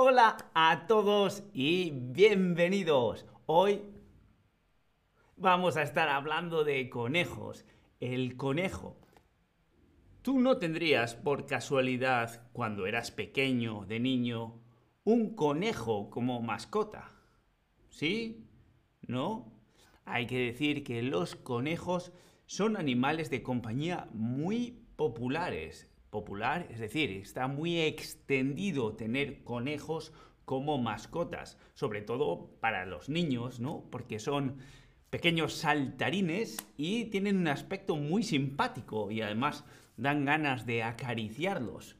Hola a todos y bienvenidos. Hoy vamos a estar hablando de conejos. El conejo. ¿Tú no tendrías por casualidad, cuando eras pequeño, de niño, un conejo como mascota? ¿Sí? ¿No? Hay que decir que los conejos son animales de compañía muy populares. Popular, es decir, está muy extendido tener conejos como mascotas, sobre todo para los niños, ¿no? Porque son pequeños saltarines y tienen un aspecto muy simpático y además dan ganas de acariciarlos.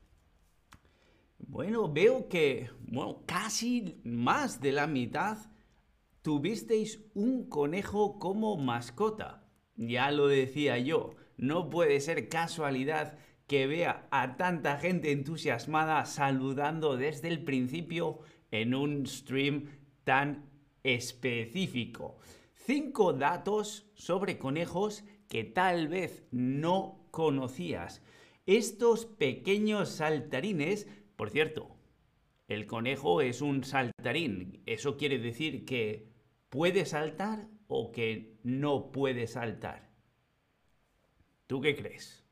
Bueno, veo que, bueno, casi más de la mitad tuvisteis un conejo como mascota. Ya lo decía yo, no puede ser casualidad que vea a tanta gente entusiasmada saludando desde el principio en un stream tan específico. Cinco datos sobre conejos que tal vez no conocías. Estos pequeños saltarines, por cierto, el conejo es un saltarín. Eso quiere decir que puede saltar o que no puede saltar. ¿Tú qué crees?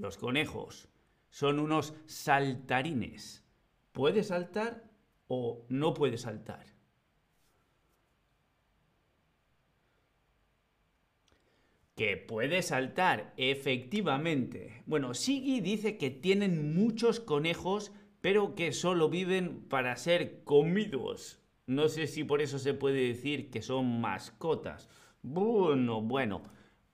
Los conejos son unos saltarines. ¿Puede saltar o no puede saltar? Que puede saltar, efectivamente. Bueno, Sigi dice que tienen muchos conejos, pero que solo viven para ser comidos. No sé si por eso se puede decir que son mascotas. Bueno, bueno,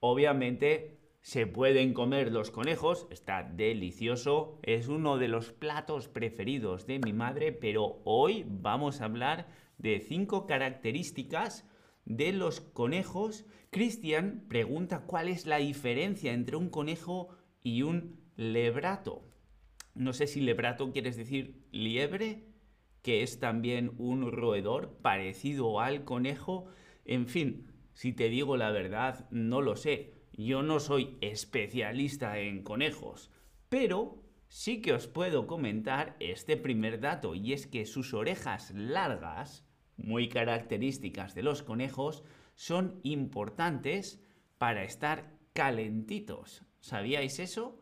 obviamente se pueden comer los conejos, está delicioso, es uno de los platos preferidos de mi madre, pero hoy vamos a hablar de cinco características de los conejos. Cristian pregunta cuál es la diferencia entre un conejo y un lebrato. No sé si lebrato quieres decir liebre, que es también un roedor parecido al conejo. En fin, si te digo la verdad, no lo sé. Yo no soy especialista en conejos, pero sí que os puedo comentar este primer dato y es que sus orejas largas, muy características de los conejos, son importantes para estar calentitos. ¿Sabíais eso?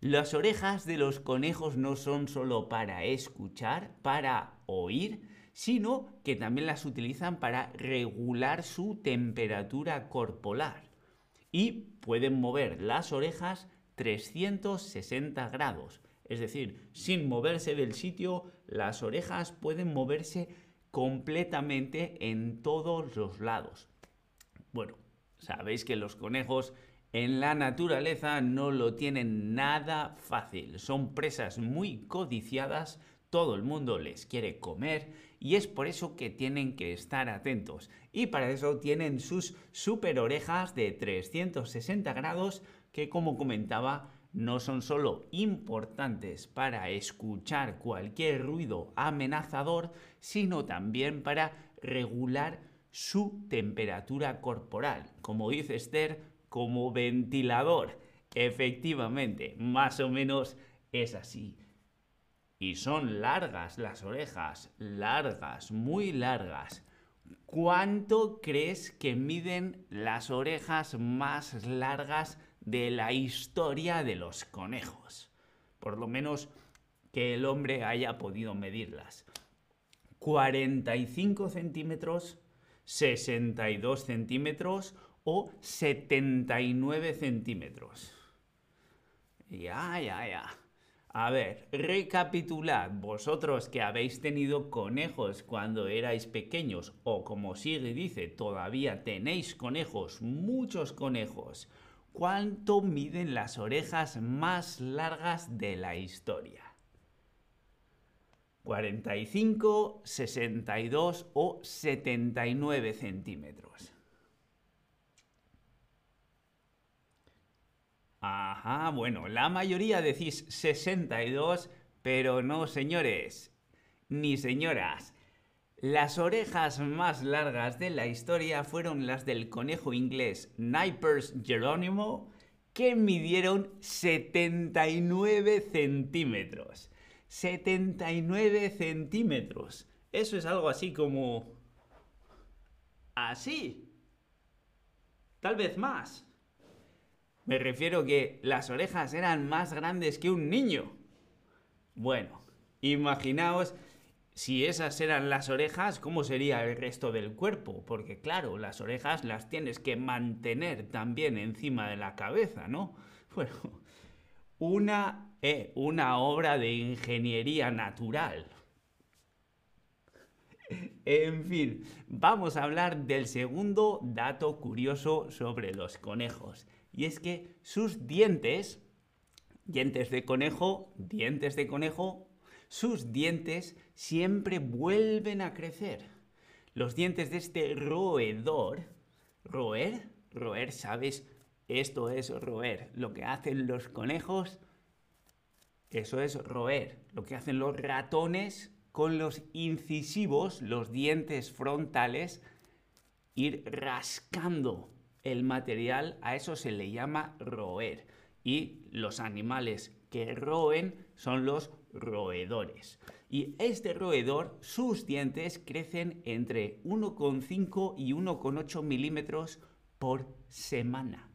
Las orejas de los conejos no son solo para escuchar, para oír, sino que también las utilizan para regular su temperatura corporal y pueden mover las orejas 360 grados. Es decir, sin moverse del sitio, las orejas pueden moverse completamente en todos los lados. Bueno, sabéis que los conejos en la naturaleza no lo tienen nada fácil. Son presas muy codiciadas, todo el mundo les quiere comer y es por eso que tienen que estar atentos. Y para eso tienen sus super orejas de 360 grados que como comentaba no son solo importantes para escuchar cualquier ruido amenazador, sino también para regular su temperatura corporal. Como dice Esther, como ventilador. Efectivamente, más o menos es así. Y son largas las orejas, largas, muy largas. ¿Cuánto crees que miden las orejas más largas de la historia de los conejos? Por lo menos que el hombre haya podido medirlas. 45 centímetros, 62 centímetros o 79 centímetros. Ya, ya, ya. A ver, recapitulad, vosotros que habéis tenido conejos cuando erais pequeños o como sigue dice, todavía tenéis conejos, muchos conejos. ¿Cuánto miden las orejas más largas de la historia? 45, 62 o 79 centímetros. Ajá, bueno, la mayoría decís 62, pero no señores, ni señoras. Las orejas más largas de la historia fueron las del conejo inglés Nipers Geronimo, que midieron 79 centímetros. 79 centímetros. Eso es algo así como... Así. Tal vez más. Me refiero que las orejas eran más grandes que un niño. Bueno, imaginaos si esas eran las orejas, ¿cómo sería el resto del cuerpo? Porque claro, las orejas las tienes que mantener también encima de la cabeza, ¿no? Bueno, una, eh, una obra de ingeniería natural. En fin, vamos a hablar del segundo dato curioso sobre los conejos. Y es que sus dientes, dientes de conejo, dientes de conejo, sus dientes siempre vuelven a crecer. Los dientes de este roedor, roer, roer, ¿sabes? Esto es roer. Lo que hacen los conejos, eso es roer. Lo que hacen los ratones con los incisivos, los dientes frontales, ir rascando el material, a eso se le llama roer. Y los animales que roen son los roedores. Y este roedor, sus dientes crecen entre 1,5 y 1,8 milímetros por semana.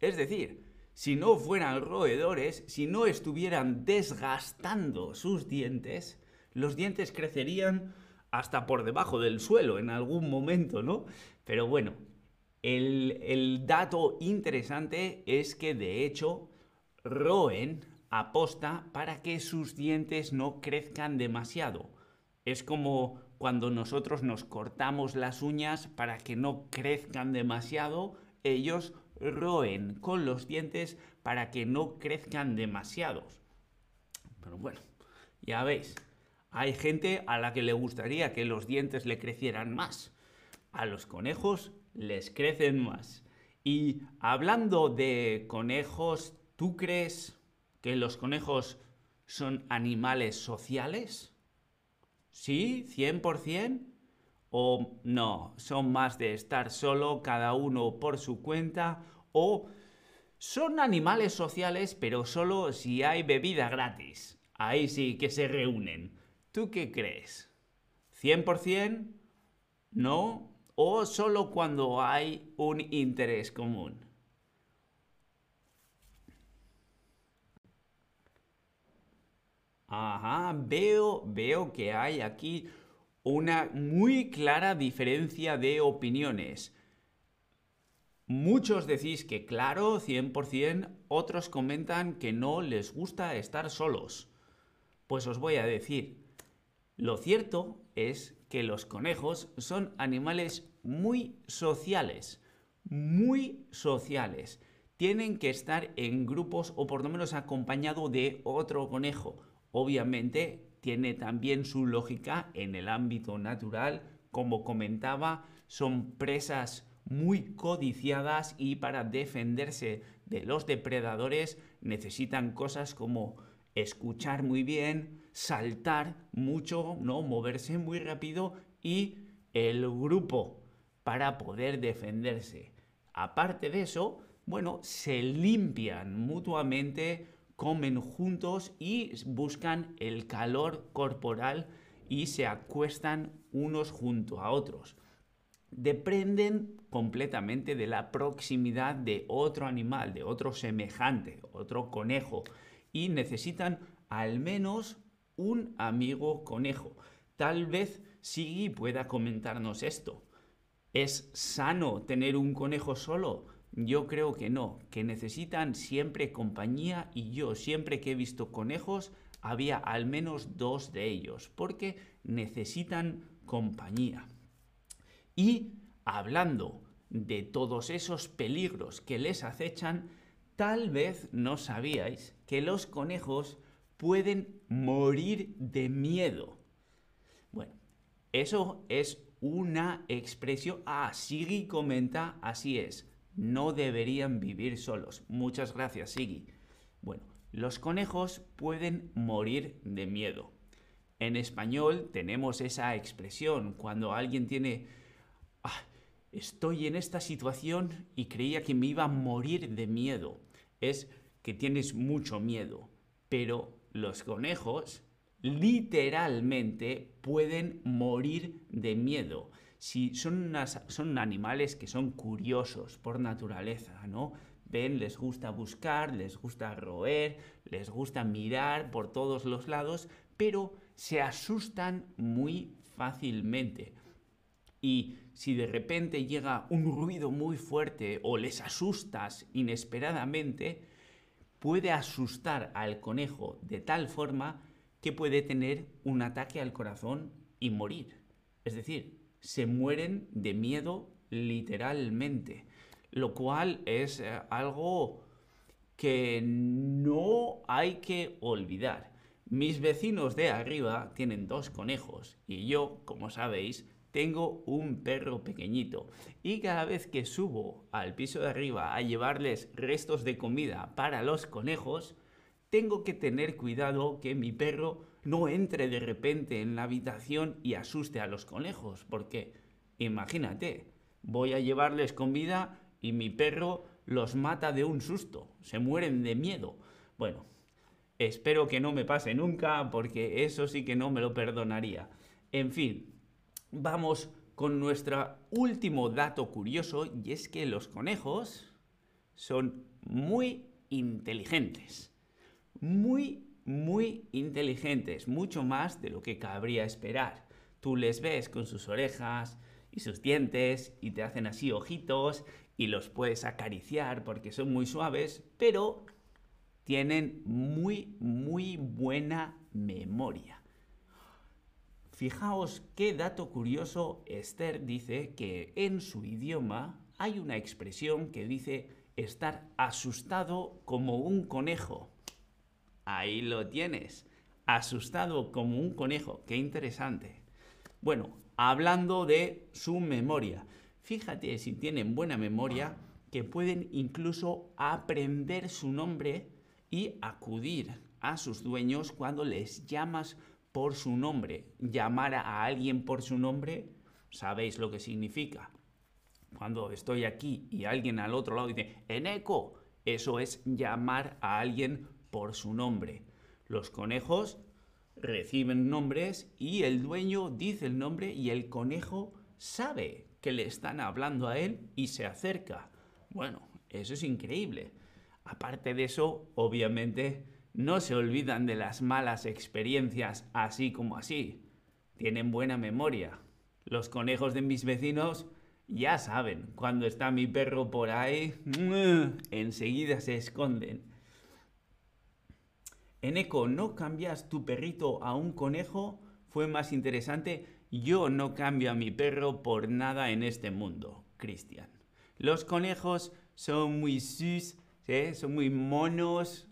Es decir, si no fueran roedores, si no estuvieran desgastando sus dientes, los dientes crecerían hasta por debajo del suelo en algún momento, ¿no? Pero bueno, el, dato interesante es que de hecho roen aposta para que sus dientes no crezcan demasiado. Es como cuando nosotros nos cortamos las uñas para que no crezcan demasiado, ellos roen con los dientes para que no crezcan demasiados. Pero bueno, ya veis, hay gente a la que le gustaría que los dientes le crecieran más. A los conejos les crecen más. Y hablando de conejos, ¿tú crees que los conejos son animales sociales? ¿Sí? ¿100%? ¿O no? ¿Son más de estar solo, cada uno por su cuenta? ¿O son animales sociales, pero solo si hay bebida gratis? Ahí sí que se reúnen. ¿Tú qué crees? ¿100%? ¿No? ¿O solo cuando hay un interés común? Ajá, veo, veo que hay aquí una muy clara diferencia de opiniones. Muchos decís que claro, 100%, otros comentan que no les gusta estar solos. Pues os voy a decir, lo cierto es que los conejos son animales muy sociales, muy sociales. Tienen que estar en grupos o por lo menos acompañado de otro conejo Obviamente tiene también su lógica en el ámbito natural, como comentaba, son presas muy codiciadas y para defenderse de los depredadores necesitan cosas como escuchar muy bien, saltar mucho, no moverse muy rápido y el grupo para poder defenderse. Aparte de eso, bueno, se limpian mutuamente comen juntos y buscan el calor corporal y se acuestan unos junto a otros. Dependen completamente de la proximidad de otro animal, de otro semejante, otro conejo, y necesitan al menos un amigo conejo. Tal vez Sigui pueda comentarnos esto. ¿Es sano tener un conejo solo? Yo creo que no, que necesitan siempre compañía y yo siempre que he visto conejos había al menos dos de ellos, porque necesitan compañía. Y hablando de todos esos peligros que les acechan, tal vez no sabíais que los conejos pueden morir de miedo. Bueno, eso es una expresión. Ah, Sigi comenta, así es no deberían vivir solos. Muchas gracias, Siggy. Bueno, los conejos pueden morir de miedo. En español tenemos esa expresión cuando alguien tiene... Ah, estoy en esta situación y creía que me iba a morir de miedo. Es que tienes mucho miedo, pero los conejos literalmente pueden morir de miedo. Si son, son animales que son curiosos por naturaleza, ¿no? Ven, les gusta buscar, les gusta roer, les gusta mirar por todos los lados, pero se asustan muy fácilmente. Y si de repente llega un ruido muy fuerte o les asustas inesperadamente, puede asustar al conejo de tal forma que puede tener un ataque al corazón y morir. Es decir, se mueren de miedo literalmente, lo cual es eh, algo que no hay que olvidar. Mis vecinos de arriba tienen dos conejos y yo, como sabéis, tengo un perro pequeñito y cada vez que subo al piso de arriba a llevarles restos de comida para los conejos, tengo que tener cuidado que mi perro no entre de repente en la habitación y asuste a los conejos, porque imagínate, voy a llevarles comida y mi perro los mata de un susto, se mueren de miedo. Bueno, espero que no me pase nunca, porque eso sí que no me lo perdonaría. En fin, vamos con nuestro último dato curioso y es que los conejos son muy inteligentes. Muy, muy inteligentes, mucho más de lo que cabría esperar. Tú les ves con sus orejas y sus dientes y te hacen así ojitos y los puedes acariciar porque son muy suaves, pero tienen muy, muy buena memoria. Fijaos qué dato curioso, Esther dice que en su idioma hay una expresión que dice estar asustado como un conejo. Ahí lo tienes, asustado como un conejo, qué interesante. Bueno, hablando de su memoria, fíjate si tienen buena memoria que pueden incluso aprender su nombre y acudir a sus dueños cuando les llamas por su nombre. Llamar a alguien por su nombre, sabéis lo que significa. Cuando estoy aquí y alguien al otro lado dice, en eco, eso es llamar a alguien por su nombre. Los conejos reciben nombres y el dueño dice el nombre y el conejo sabe que le están hablando a él y se acerca. Bueno, eso es increíble. Aparte de eso, obviamente, no se olvidan de las malas experiencias así como así. Tienen buena memoria. Los conejos de mis vecinos ya saben, cuando está mi perro por ahí, enseguida se esconden. En eco, ¿no cambias tu perrito a un conejo? Fue más interesante. Yo no cambio a mi perro por nada en este mundo, Cristian. Los conejos son muy sus, son muy monos,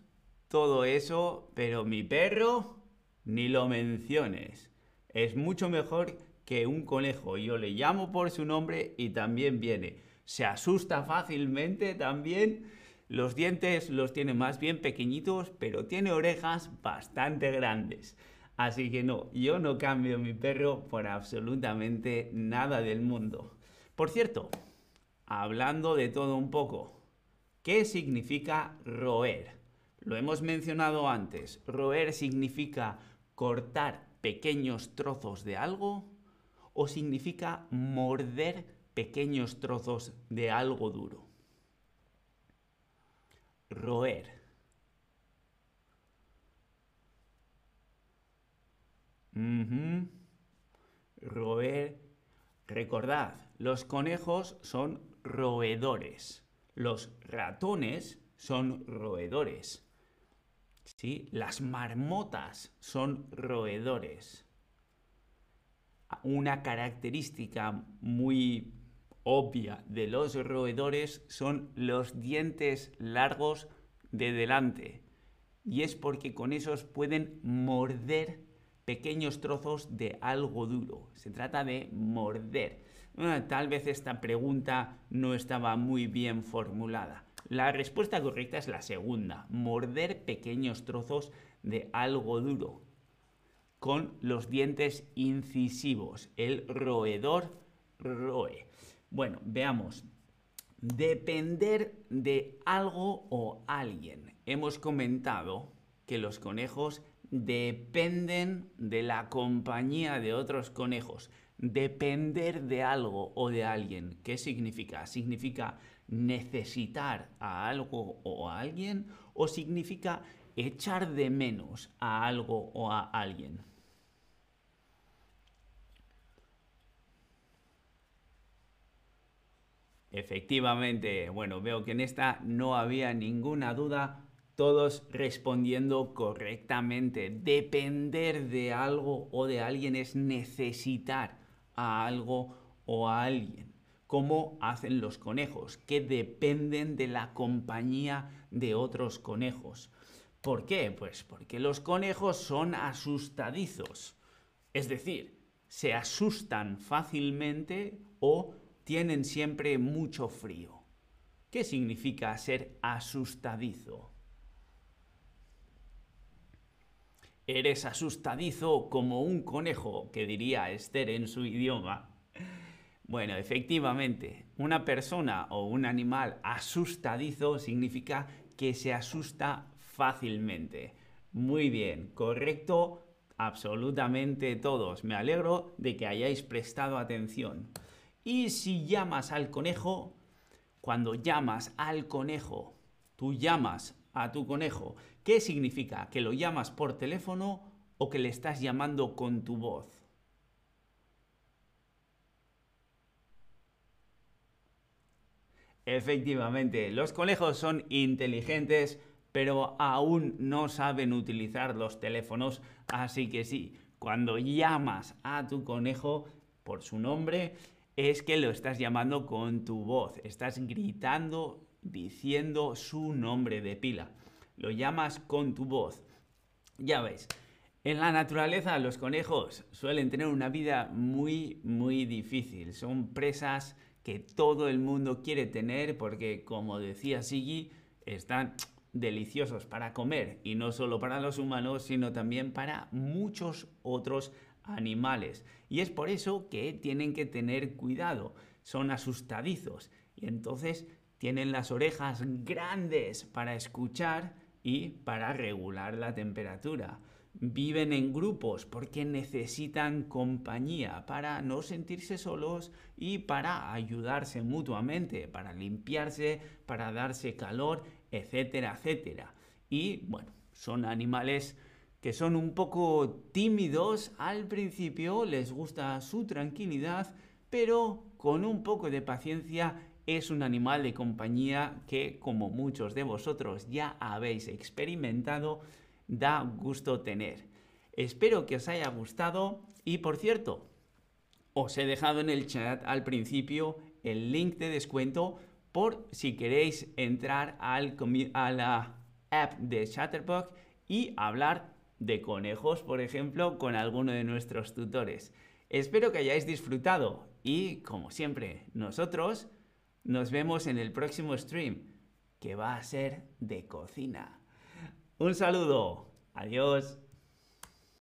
todo eso, pero mi perro, ni lo menciones. Es mucho mejor que un conejo. Yo le llamo por su nombre y también viene. Se asusta fácilmente también. Los dientes los tiene más bien pequeñitos, pero tiene orejas bastante grandes. Así que no, yo no cambio mi perro por absolutamente nada del mundo. Por cierto, hablando de todo un poco, ¿qué significa roer? Lo hemos mencionado antes. Roer significa cortar pequeños trozos de algo o significa morder pequeños trozos de algo duro. Roer. Roer. Recordad, los conejos son roedores. Los ratones son roedores. ¿Sí? Las marmotas son roedores. Una característica muy obvia de los roedores son los dientes largos de delante. Y es porque con esos pueden morder pequeños trozos de algo duro. Se trata de morder. tal vez esta pregunta no estaba muy bien formulada. La respuesta correcta es la segunda, morder pequeños trozos de algo duro con los dientes incisivos. El roedor roe. Bueno, veamos. Depender de algo o alguien. Hemos comentado que los conejos dependen de la compañía de otros conejos. Depender de algo o de alguien. ¿Qué significa? Significa necesitar a algo o a alguien o significa echar de menos a algo o a alguien. Efectivamente, bueno, veo que en esta no había ninguna duda, todos respondiendo correctamente. Depender de algo o de alguien es necesitar a algo o a alguien. ¿Cómo hacen los conejos? Que dependen de la compañía de otros conejos. ¿Por qué? Pues porque los conejos son asustadizos. Es decir, se asustan fácilmente o tienen siempre mucho frío. ¿Qué significa ser asustadizo? Eres asustadizo como un conejo, que diría Esther en su idioma. Bueno, efectivamente, una persona o un animal asustadizo significa que se asusta fácilmente. Muy bien, correcto absolutamente todos. Me alegro de que hayáis prestado atención. Y si llamas al conejo, cuando llamas al conejo, tú llamas a tu conejo, ¿qué significa? ¿Que lo llamas por teléfono o que le estás llamando con tu voz? Efectivamente, los conejos son inteligentes, pero aún no saben utilizar los teléfonos, así que sí, cuando llamas a tu conejo por su nombre, es que lo estás llamando con tu voz, estás gritando, diciendo su nombre de pila. Lo llamas con tu voz. Ya veis, en la naturaleza los conejos suelen tener una vida muy, muy difícil. Son presas que todo el mundo quiere tener porque, como decía Siggy, están deliciosos para comer y no solo para los humanos, sino también para muchos otros animales. Y es por eso que tienen que tener cuidado. Son asustadizos y entonces tienen las orejas grandes para escuchar y para regular la temperatura. Viven en grupos porque necesitan compañía para no sentirse solos y para ayudarse mutuamente, para limpiarse, para darse calor, etcétera, etcétera. Y bueno, son animales que son un poco tímidos al principio, les gusta su tranquilidad, pero con un poco de paciencia es un animal de compañía que, como muchos de vosotros ya habéis experimentado, da gusto tener. Espero que os haya gustado y por cierto, os he dejado en el chat al principio el link de descuento por si queréis entrar al, a la app de Chatterbox y hablar de conejos, por ejemplo, con alguno de nuestros tutores. Espero que hayáis disfrutado y, como siempre, nosotros nos vemos en el próximo stream, que va a ser de cocina. Un saludo. Adiós.